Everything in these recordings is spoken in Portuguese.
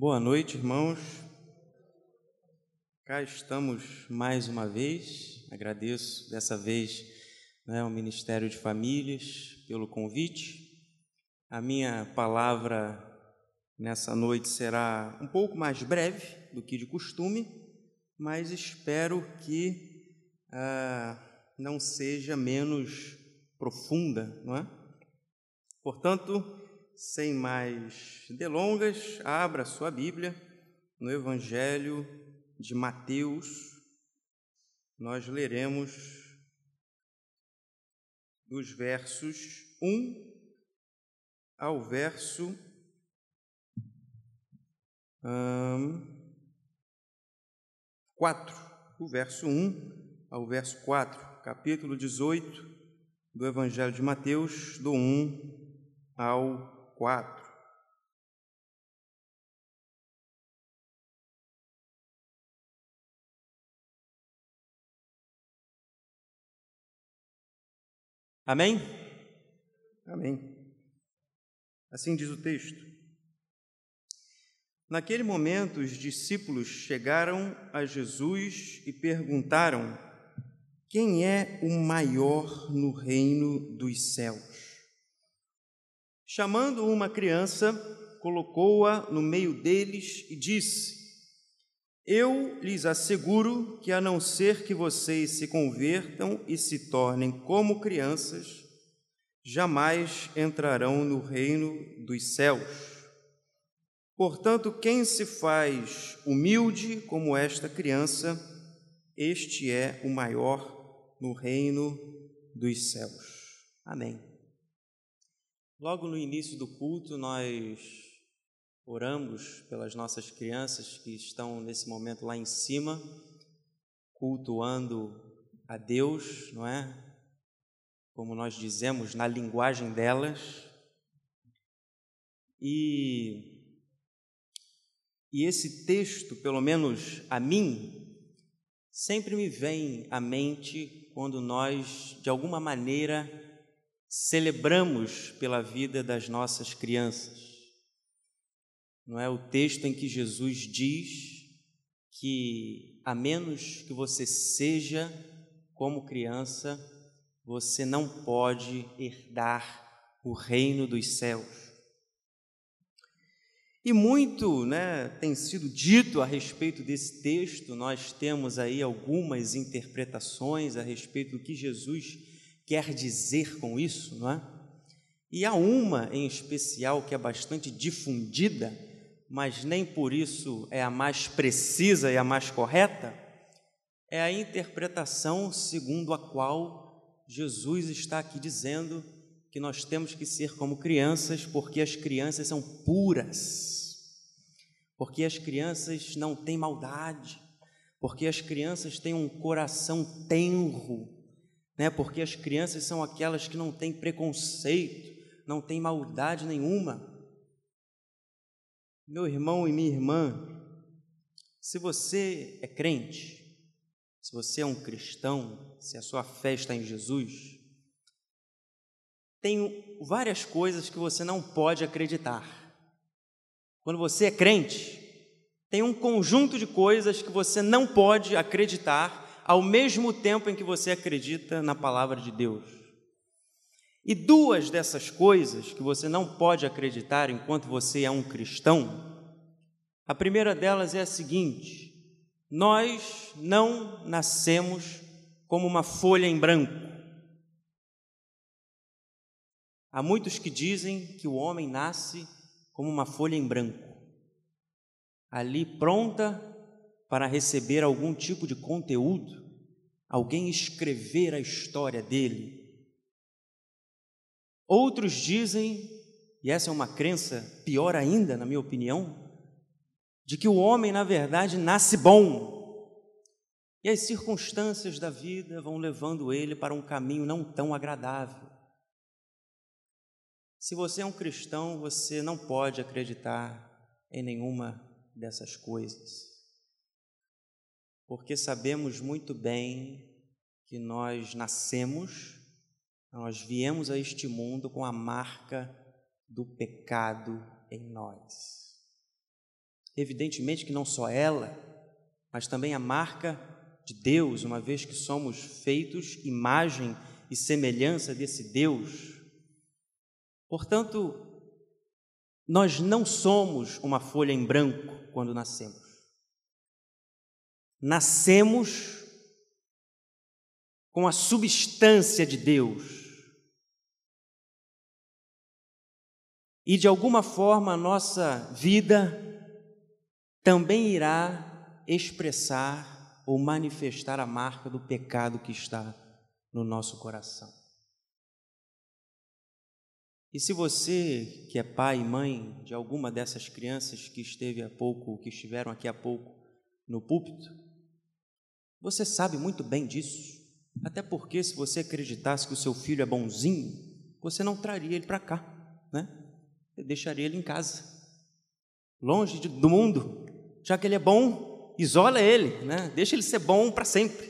Boa noite, irmãos. Cá estamos mais uma vez. Agradeço dessa vez né, ao Ministério de Famílias pelo convite. A minha palavra nessa noite será um pouco mais breve do que de costume, mas espero que ah, não seja menos profunda, não é? Portanto, sem mais delongas, abra sua Bíblia no Evangelho de Mateus. Nós leremos dos versos 1 ao verso hum, 4. O verso 1 ao verso 4, capítulo 18 do Evangelho de Mateus, do 1 ao quatro. Amém? Amém. Assim diz o texto. Naquele momento, os discípulos chegaram a Jesus e perguntaram: Quem é o maior no reino dos céus? Chamando uma criança, colocou-a no meio deles e disse: Eu lhes asseguro que, a não ser que vocês se convertam e se tornem como crianças, jamais entrarão no reino dos céus. Portanto, quem se faz humilde como esta criança, este é o maior no reino dos céus. Amém. Logo no início do culto, nós oramos pelas nossas crianças que estão nesse momento lá em cima, cultuando a Deus, não é? Como nós dizemos na linguagem delas. E, e esse texto, pelo menos a mim, sempre me vem à mente quando nós, de alguma maneira, celebramos pela vida das nossas crianças. Não é o texto em que Jesus diz que a menos que você seja como criança, você não pode herdar o reino dos céus. E muito né, tem sido dito a respeito desse texto, nós temos aí algumas interpretações a respeito do que Jesus quer dizer com isso, não é? E há uma em especial que é bastante difundida, mas nem por isso é a mais precisa e a mais correta, é a interpretação segundo a qual Jesus está aqui dizendo que nós temos que ser como crianças, porque as crianças são puras, porque as crianças não têm maldade, porque as crianças têm um coração tenro, né? Porque as crianças são aquelas que não têm preconceito, não têm maldade nenhuma. Meu irmão e minha irmã, se você é crente, se você é um cristão, se a sua fé está em Jesus, tem várias coisas que você não pode acreditar. Quando você é crente, tem um conjunto de coisas que você não pode acreditar ao mesmo tempo em que você acredita na palavra de Deus. E duas dessas coisas que você não pode acreditar enquanto você é um cristão, a primeira delas é a seguinte: nós não nascemos como uma folha em branco. Há muitos que dizem que o homem nasce como uma folha em branco, ali pronta para receber algum tipo de conteúdo, alguém escrever a história dele. Outros dizem, e essa é uma crença pior ainda, na minha opinião, de que o homem, na verdade, nasce bom. E as circunstâncias da vida vão levando ele para um caminho não tão agradável. Se você é um cristão, você não pode acreditar em nenhuma dessas coisas porque sabemos muito bem que nós nascemos, nós viemos a este mundo com a marca do pecado em nós. Evidentemente que não só ela, mas também a marca de Deus, uma vez que somos feitos imagem e semelhança desse Deus. Portanto, nós não somos uma folha em branco quando nascemos. Nascemos com a substância de Deus. E de alguma forma a nossa vida também irá expressar ou manifestar a marca do pecado que está no nosso coração. E se você, que é pai e mãe de alguma dessas crianças que esteve há pouco, que estiveram aqui há pouco no púlpito, você sabe muito bem disso. Até porque se você acreditasse que o seu filho é bonzinho, você não traria ele para cá, né? Você deixaria ele em casa, longe de, do mundo, já que ele é bom, isola ele, né? Deixa ele ser bom para sempre.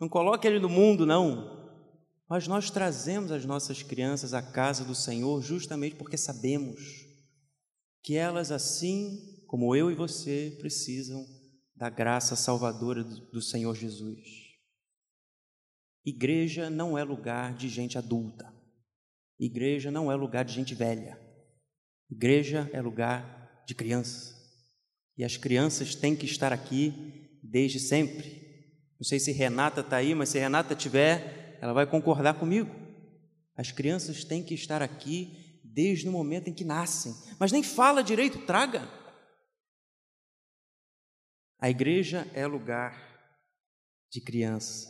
Não coloque ele no mundo, não. Mas nós trazemos as nossas crianças à casa do Senhor justamente porque sabemos que elas, assim como eu e você, precisam da graça salvadora do Senhor Jesus. Igreja não é lugar de gente adulta. Igreja não é lugar de gente velha. Igreja é lugar de crianças. E as crianças têm que estar aqui desde sempre. Não sei se Renata está aí, mas se Renata tiver, ela vai concordar comigo. As crianças têm que estar aqui desde o momento em que nascem. Mas nem fala direito, traga. A igreja é lugar de criança,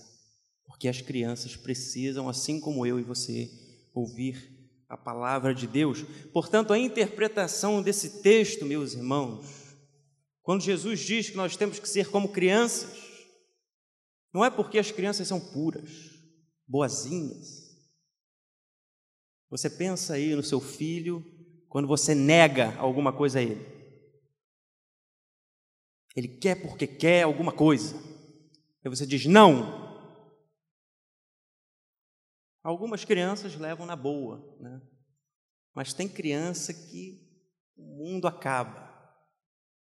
porque as crianças precisam, assim como eu e você, ouvir a palavra de Deus. Portanto, a interpretação desse texto, meus irmãos, quando Jesus diz que nós temos que ser como crianças, não é porque as crianças são puras, boazinhas. Você pensa aí no seu filho quando você nega alguma coisa a ele. Ele quer porque quer alguma coisa. E você diz não. Algumas crianças levam na boa, né? Mas tem criança que o mundo acaba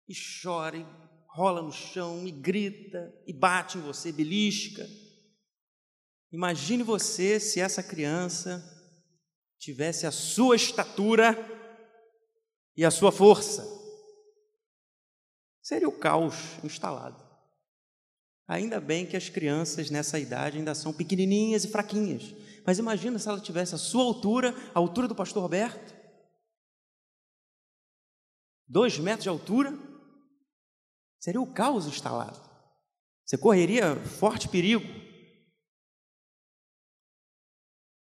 e chora e rola no chão e grita e bate em você, belisca. Imagine você se essa criança tivesse a sua estatura e a sua força. Seria o caos instalado. Ainda bem que as crianças nessa idade ainda são pequenininhas e fraquinhas. Mas imagina se ela tivesse a sua altura, a altura do pastor Roberto. Dois metros de altura, Seria o caos instalado. Você correria forte perigo.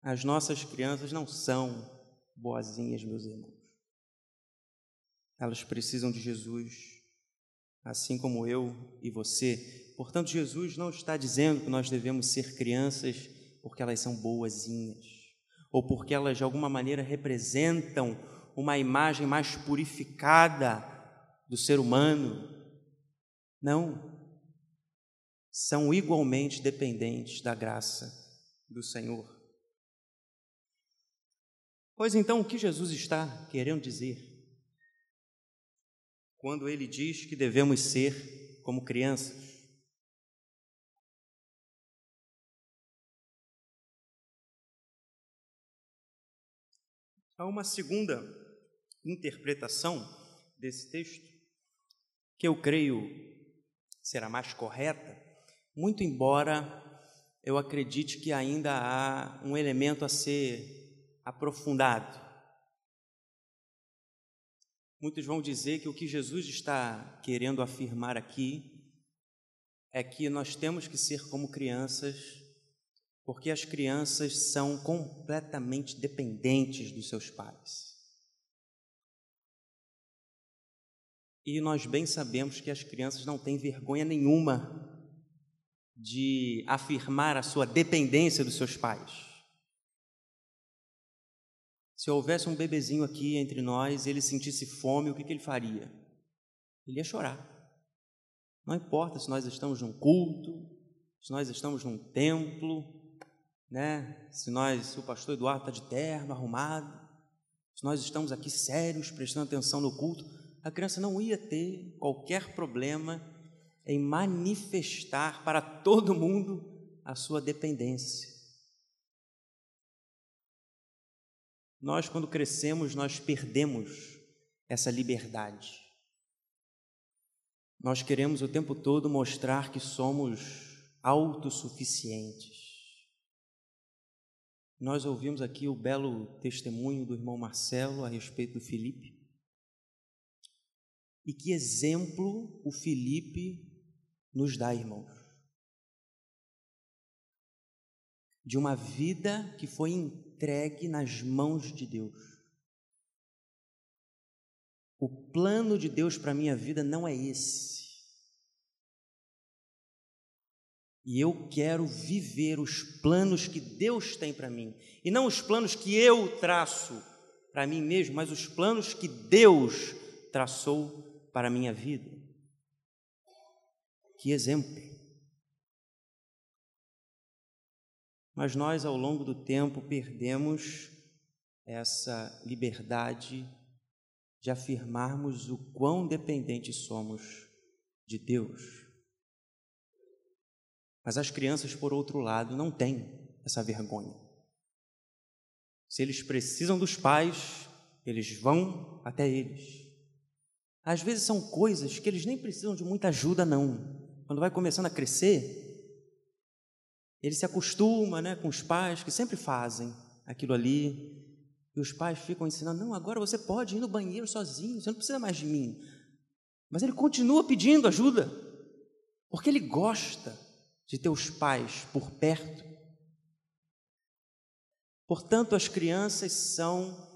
As nossas crianças não são boazinhas, meus irmãos. Elas precisam de Jesus, assim como eu e você. Portanto, Jesus não está dizendo que nós devemos ser crianças porque elas são boazinhas, ou porque elas de alguma maneira representam uma imagem mais purificada do ser humano, não. São igualmente dependentes da graça do Senhor. Pois então, o que Jesus está querendo dizer? Quando ele diz que devemos ser como crianças. Há uma segunda interpretação desse texto que eu creio será mais correta, muito embora eu acredite que ainda há um elemento a ser aprofundado. Muitos vão dizer que o que Jesus está querendo afirmar aqui é que nós temos que ser como crianças, porque as crianças são completamente dependentes dos seus pais. E nós bem sabemos que as crianças não têm vergonha nenhuma de afirmar a sua dependência dos seus pais. Se houvesse um bebezinho aqui entre nós e ele sentisse fome, o que, que ele faria? Ele ia chorar. Não importa se nós estamos num culto, se nós estamos num templo, né? se, nós, se o pastor Eduardo está de terno, arrumado, se nós estamos aqui sérios, prestando atenção no culto, a criança não ia ter qualquer problema em manifestar para todo mundo a sua dependência. Nós, quando crescemos, nós perdemos essa liberdade. Nós queremos o tempo todo mostrar que somos autossuficientes. Nós ouvimos aqui o belo testemunho do irmão Marcelo a respeito do Felipe. E que exemplo o Felipe nos dá, irmãos. De uma vida que foi entregue nas mãos de Deus. O plano de Deus para a minha vida não é esse. E eu quero viver os planos que Deus tem para mim. E não os planos que eu traço para mim mesmo, mas os planos que Deus traçou para a minha vida. Que exemplo! Mas nós, ao longo do tempo, perdemos essa liberdade de afirmarmos o quão dependentes somos de Deus. Mas as crianças, por outro lado, não têm essa vergonha. Se eles precisam dos pais, eles vão até eles. Às vezes são coisas que eles nem precisam de muita ajuda, não. Quando vai começando a crescer, ele se acostuma né, com os pais que sempre fazem aquilo ali. E os pais ficam ensinando: não, agora você pode ir no banheiro sozinho, você não precisa mais de mim. Mas ele continua pedindo ajuda, porque ele gosta de teus pais por perto. Portanto, as crianças são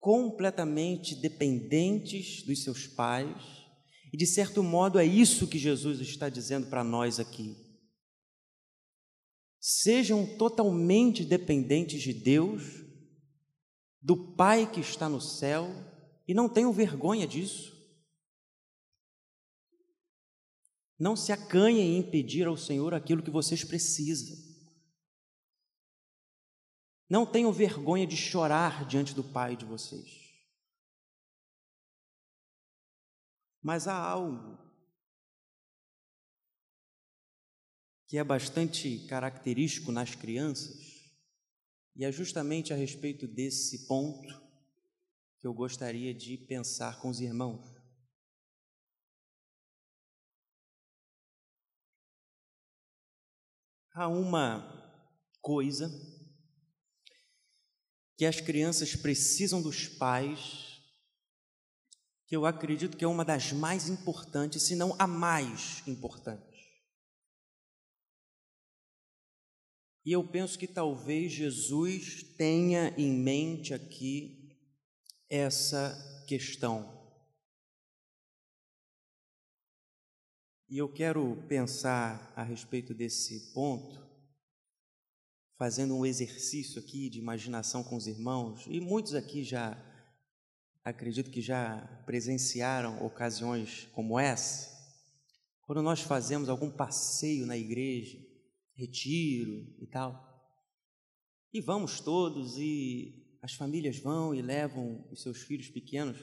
completamente dependentes dos seus pais, e de certo modo é isso que Jesus está dizendo para nós aqui. Sejam totalmente dependentes de Deus, do Pai que está no céu, e não tenham vergonha disso. Não se acanhem em pedir ao Senhor aquilo que vocês precisam. Não tenham vergonha de chorar diante do Pai de vocês. Mas há algo que é bastante característico nas crianças, e é justamente a respeito desse ponto que eu gostaria de pensar com os irmãos. Há uma coisa que as crianças precisam dos pais, que eu acredito que é uma das mais importantes, se não a mais importante. E eu penso que talvez Jesus tenha em mente aqui essa questão. E eu quero pensar a respeito desse ponto, fazendo um exercício aqui de imaginação com os irmãos, e muitos aqui já, acredito que já presenciaram ocasiões como essa, quando nós fazemos algum passeio na igreja, retiro e tal, e vamos todos, e as famílias vão e levam os seus filhos pequenos,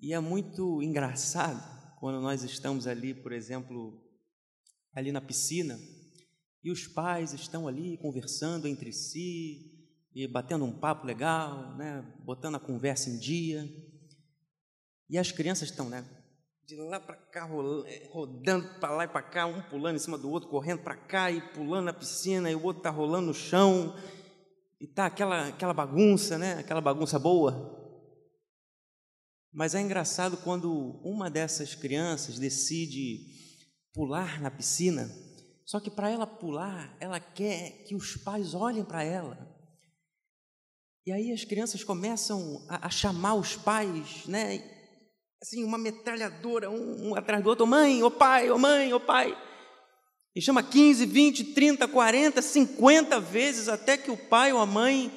e é muito engraçado quando nós estamos ali, por exemplo, ali na piscina, e os pais estão ali conversando entre si, e batendo um papo legal, né, botando a conversa em dia, e as crianças estão, né, de lá para cá, rodando para lá e para cá, um pulando em cima do outro, correndo para cá e pulando na piscina, e o outro está rolando no chão, e tá aquela, aquela bagunça, né, aquela bagunça boa. Mas é engraçado quando uma dessas crianças decide pular na piscina, só que para ela pular, ela quer que os pais olhem para ela. E aí as crianças começam a, a, chamar os pais, né? Assim, uma metralhadora, um, um atrás do outro, mãe, ô oh pai, ô oh mãe, ô pai. E chama 15, 20, 30, 40, 50 vezes até que o pai ou a mãe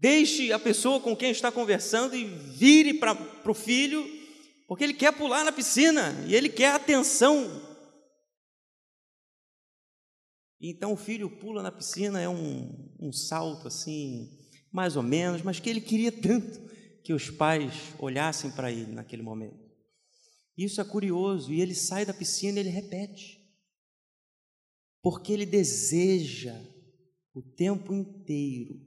Deixe a pessoa com quem está conversando e vire para o filho, porque ele quer pular na piscina e ele quer atenção. Então o filho pula na piscina, é um, um salto assim, mais ou menos, mas que ele queria tanto que os pais olhassem para ele naquele momento. Isso é curioso, e ele sai da piscina e ele repete. Porque ele deseja o tempo inteiro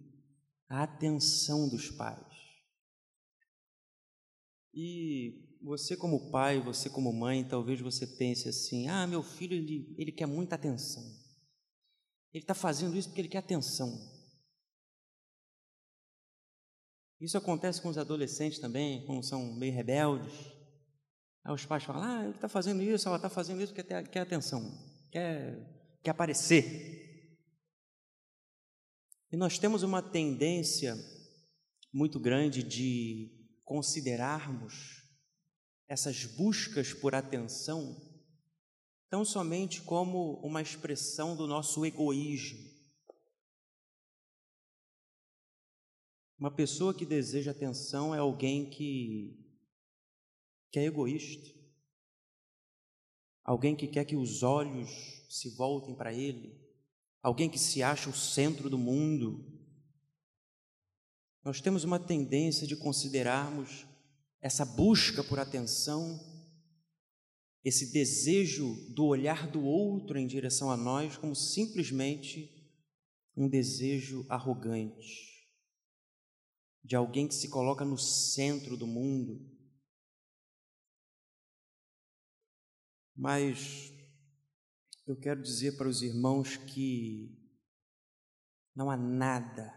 a atenção dos pais. E você como pai, você como mãe, talvez você pense assim: ah, meu filho ele, ele quer muita atenção. Ele está fazendo isso porque ele quer atenção. Isso acontece com os adolescentes também, quando são meio rebeldes. Aí os pais falam: ah, ele está fazendo isso, ela está fazendo isso porque quer, quer atenção, quer, quer aparecer. E nós temos uma tendência muito grande de considerarmos essas buscas por atenção tão somente como uma expressão do nosso egoísmo. Uma pessoa que deseja atenção é alguém que, que é egoísta, alguém que quer que os olhos se voltem para ele, alguém que se acha o centro do mundo. Nós temos uma tendência de considerarmos essa busca por atenção, esse desejo do olhar do outro em direção a nós, como simplesmente um desejo arrogante, de alguém que se coloca no centro do mundo. Mas eu quero dizer para os irmãos que não há nada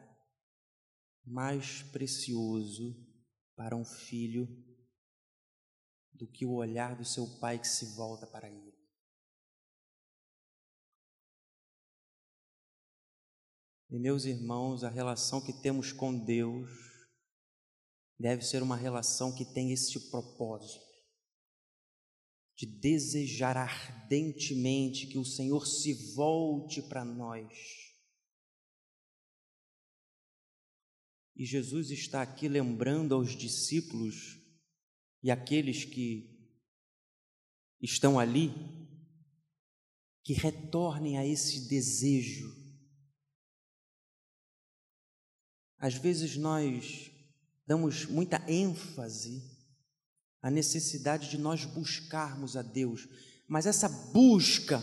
mais precioso para um filho do que o olhar do seu pai que se volta para ele. E meus irmãos, a relação que temos com Deus deve ser uma relação que tem esse propósito de desejar ardentemente que o Senhor se volte para nós E Jesus está aqui lembrando aos discípulos e aqueles que estão ali que retornem a esse desejo. Às vezes nós damos muita ênfase à necessidade de nós buscarmos a Deus, mas essa busca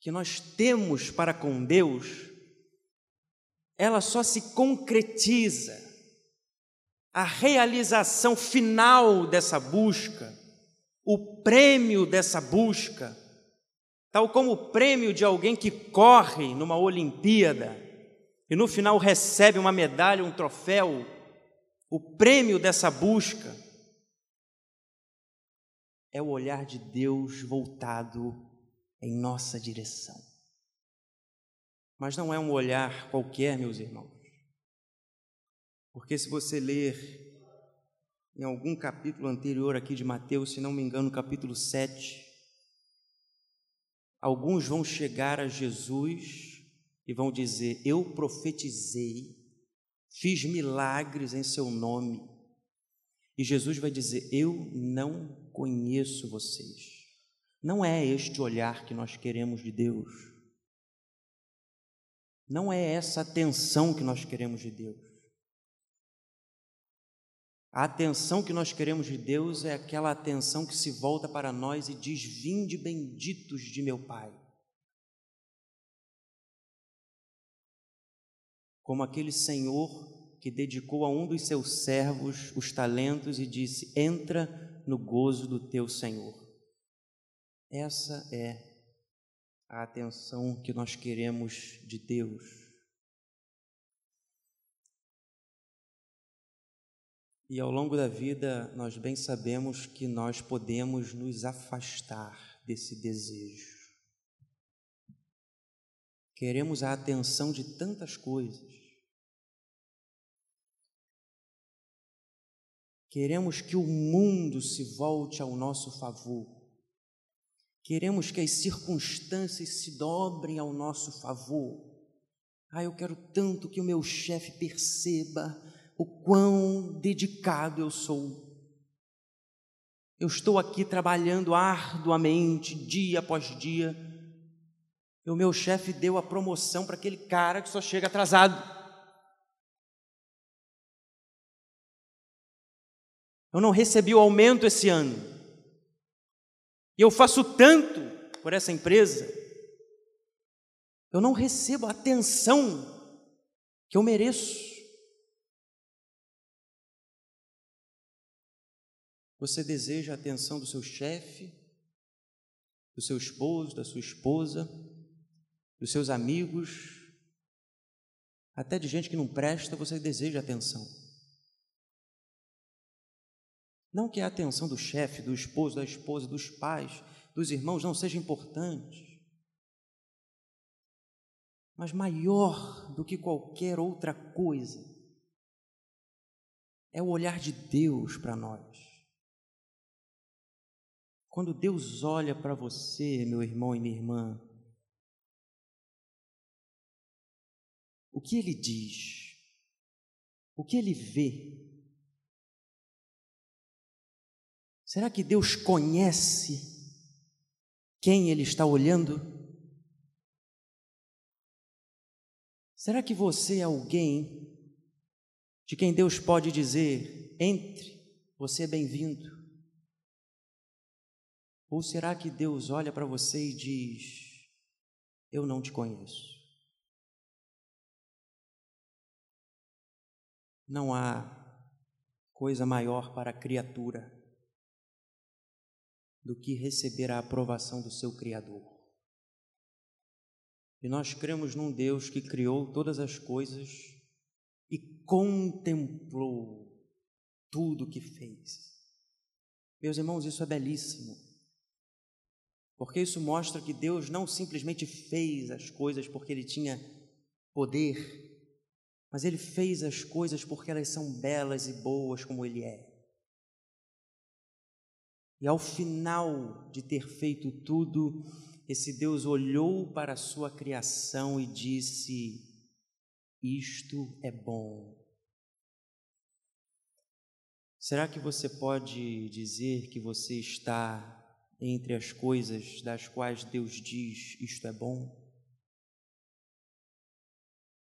que nós temos para com Deus ela só se concretiza. A realização final dessa busca, o prêmio dessa busca, tal como o prêmio de alguém que corre numa Olimpíada e no final recebe uma medalha, um troféu, o prêmio dessa busca é o olhar de Deus voltado em nossa direção. Mas não é um olhar qualquer, meus irmãos. Porque se você ler em algum capítulo anterior aqui de Mateus, se não me engano, capítulo 7, alguns vão chegar a Jesus e vão dizer: Eu profetizei, fiz milagres em seu nome. E Jesus vai dizer: Eu não conheço vocês. Não é este olhar que nós queremos de Deus. Não é essa atenção que nós queremos de Deus. A atenção que nós queremos de Deus é aquela atenção que se volta para nós e diz: Vinde benditos de meu Pai. Como aquele Senhor que dedicou a um dos seus servos os talentos e disse: Entra no gozo do teu Senhor. Essa é a atenção que nós queremos de Deus. E ao longo da vida, nós bem sabemos que nós podemos nos afastar desse desejo. Queremos a atenção de tantas coisas. Queremos que o mundo se volte ao nosso favor. Queremos que as circunstâncias se dobrem ao nosso favor. Ah, eu quero tanto que o meu chefe perceba o quão dedicado eu sou. Eu estou aqui trabalhando arduamente, dia após dia. E o meu chefe deu a promoção para aquele cara que só chega atrasado. Eu não recebi o aumento esse ano. E eu faço tanto por essa empresa. Eu não recebo a atenção que eu mereço. Você deseja a atenção do seu chefe, do seu esposo, da sua esposa, dos seus amigos, até de gente que não presta, você deseja atenção. Não que a atenção do chefe, do esposo, da esposa, dos pais, dos irmãos não seja importante, mas maior do que qualquer outra coisa é o olhar de Deus para nós. Quando Deus olha para você, meu irmão e minha irmã, o que ele diz? O que ele vê? Será que Deus conhece quem ele está olhando? Será que você é alguém de quem Deus pode dizer: entre, você é bem-vindo? Ou será que Deus olha para você e diz: Eu não te conheço? Não há coisa maior para a criatura do que receber a aprovação do seu Criador. E nós cremos num Deus que criou todas as coisas e contemplou tudo o que fez. Meus irmãos, isso é belíssimo. Porque isso mostra que Deus não simplesmente fez as coisas porque ele tinha poder, mas ele fez as coisas porque elas são belas e boas como ele é. E ao final de ter feito tudo, esse Deus olhou para a sua criação e disse: Isto é bom. Será que você pode dizer que você está entre as coisas das quais Deus diz isto é bom?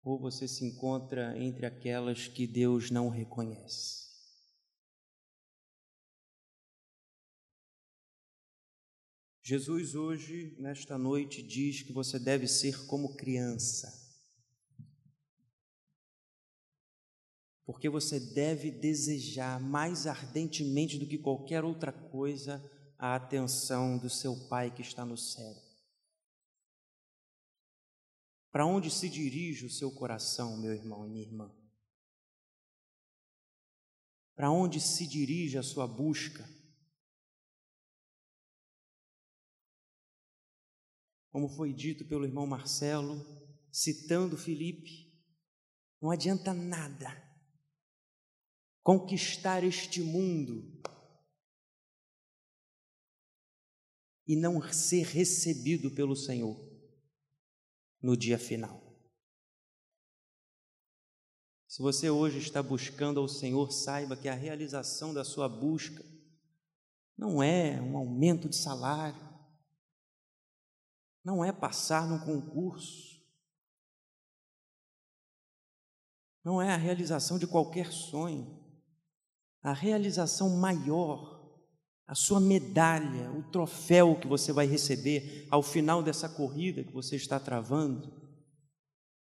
Ou você se encontra entre aquelas que Deus não reconhece? Jesus hoje, nesta noite, diz que você deve ser como criança. Porque você deve desejar mais ardentemente do que qualquer outra coisa a atenção do seu Pai que está no céu. Para onde se dirige o seu coração, meu irmão e minha irmã? Para onde se dirige a sua busca? Como foi dito pelo irmão Marcelo, citando Filipe, não adianta nada conquistar este mundo e não ser recebido pelo Senhor no dia final. Se você hoje está buscando ao Senhor, saiba que a realização da sua busca não é um aumento de salário, não é passar num concurso, não é a realização de qualquer sonho. A realização maior a sua medalha, o troféu que você vai receber ao final dessa corrida que você está travando,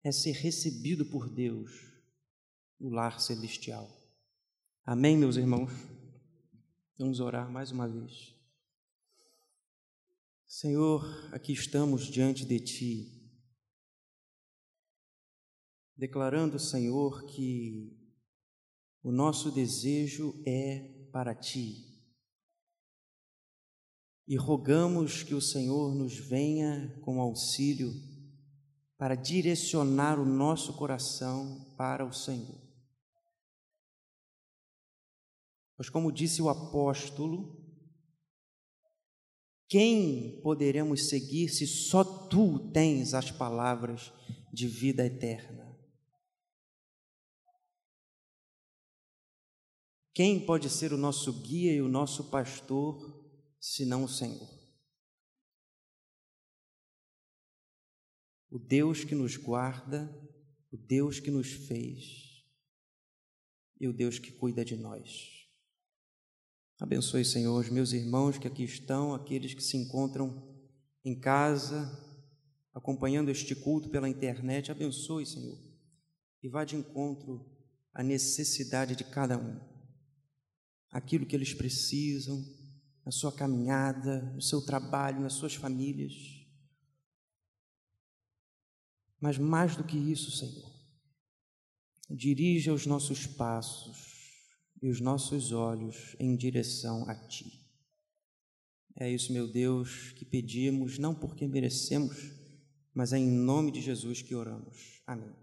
é ser recebido por Deus no lar celestial. Amém, meus irmãos? Vamos orar mais uma vez. Senhor, aqui estamos diante de Ti, declarando, Senhor, que o nosso desejo é para Ti e rogamos que o Senhor nos venha com auxílio para direcionar o nosso coração para o Senhor. Pois, como disse o apóstolo, quem poderemos seguir se só tu tens as palavras de vida eterna? Quem pode ser o nosso guia e o nosso pastor senão o Senhor. O Deus que nos guarda, o Deus que nos fez e o Deus que cuida de nós. Abençoe, Senhor, os meus irmãos que aqui estão, aqueles que se encontram em casa, acompanhando este culto pela internet. Abençoe, Senhor, e vá de encontro à necessidade de cada um, aquilo que eles precisam, na sua caminhada, no seu trabalho, nas suas famílias. Mas mais do que isso, Senhor, dirija os nossos passos e os nossos olhos em direção a Ti. É isso, meu Deus, que pedimos, não porque merecemos, mas é em nome de Jesus que oramos. Amém.